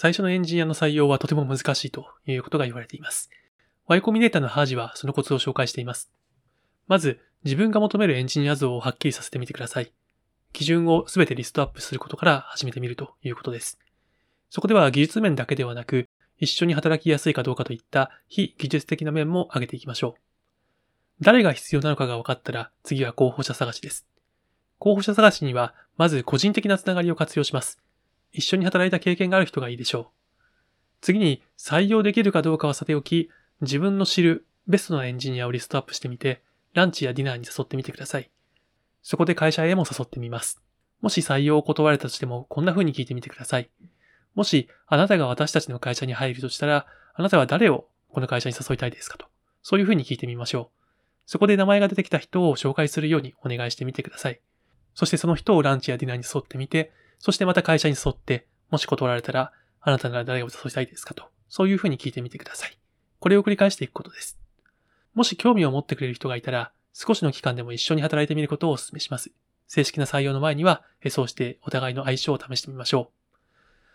最初のエンジニアの採用はとても難しいということが言われています。Y コミネーターのハージはそのコツを紹介しています。まず、自分が求めるエンジニア像をはっきりさせてみてください。基準をすべてリストアップすることから始めてみるということです。そこでは技術面だけではなく、一緒に働きやすいかどうかといった非技術的な面も挙げていきましょう。誰が必要なのかが分かったら、次は候補者探しです。候補者探しには、まず個人的なつながりを活用します。一緒に働いた経験がある人がいいでしょう。次に、採用できるかどうかはさておき、自分の知るベストなエンジニアをリストアップしてみて、ランチやディナーに誘ってみてください。そこで会社へも誘ってみます。もし採用を断れたとしても、こんな風に聞いてみてください。もし、あなたが私たちの会社に入るとしたら、あなたは誰をこの会社に誘いたいですかと。そういう風に聞いてみましょう。そこで名前が出てきた人を紹介するようにお願いしてみてください。そしてその人をランチやディナーに誘ってみて、そしてまた会社に誘って、もし断られたら、あなたなら誰を誘いたいですかと。そういうふうに聞いてみてください。これを繰り返していくことです。もし興味を持ってくれる人がいたら、少しの期間でも一緒に働いてみることをお勧めします。正式な採用の前には、そうしてお互いの相性を試してみましょう。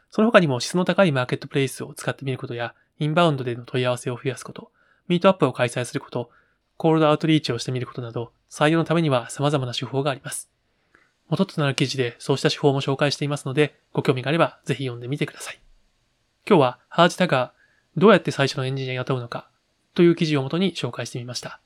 その他にも質の高いマーケットプレイスを使ってみることや、インバウンドでの問い合わせを増やすこと、ミートアップを開催すること、コールドアウトリーチをしてみることなど、採用のためには様々な手法があります。元となる記事でそうした手法も紹介していますので、ご興味があればぜひ読んでみてください。今日はハージタが、どうやって最初のエンジニアを雇うのかという記事をもとに紹介してみました。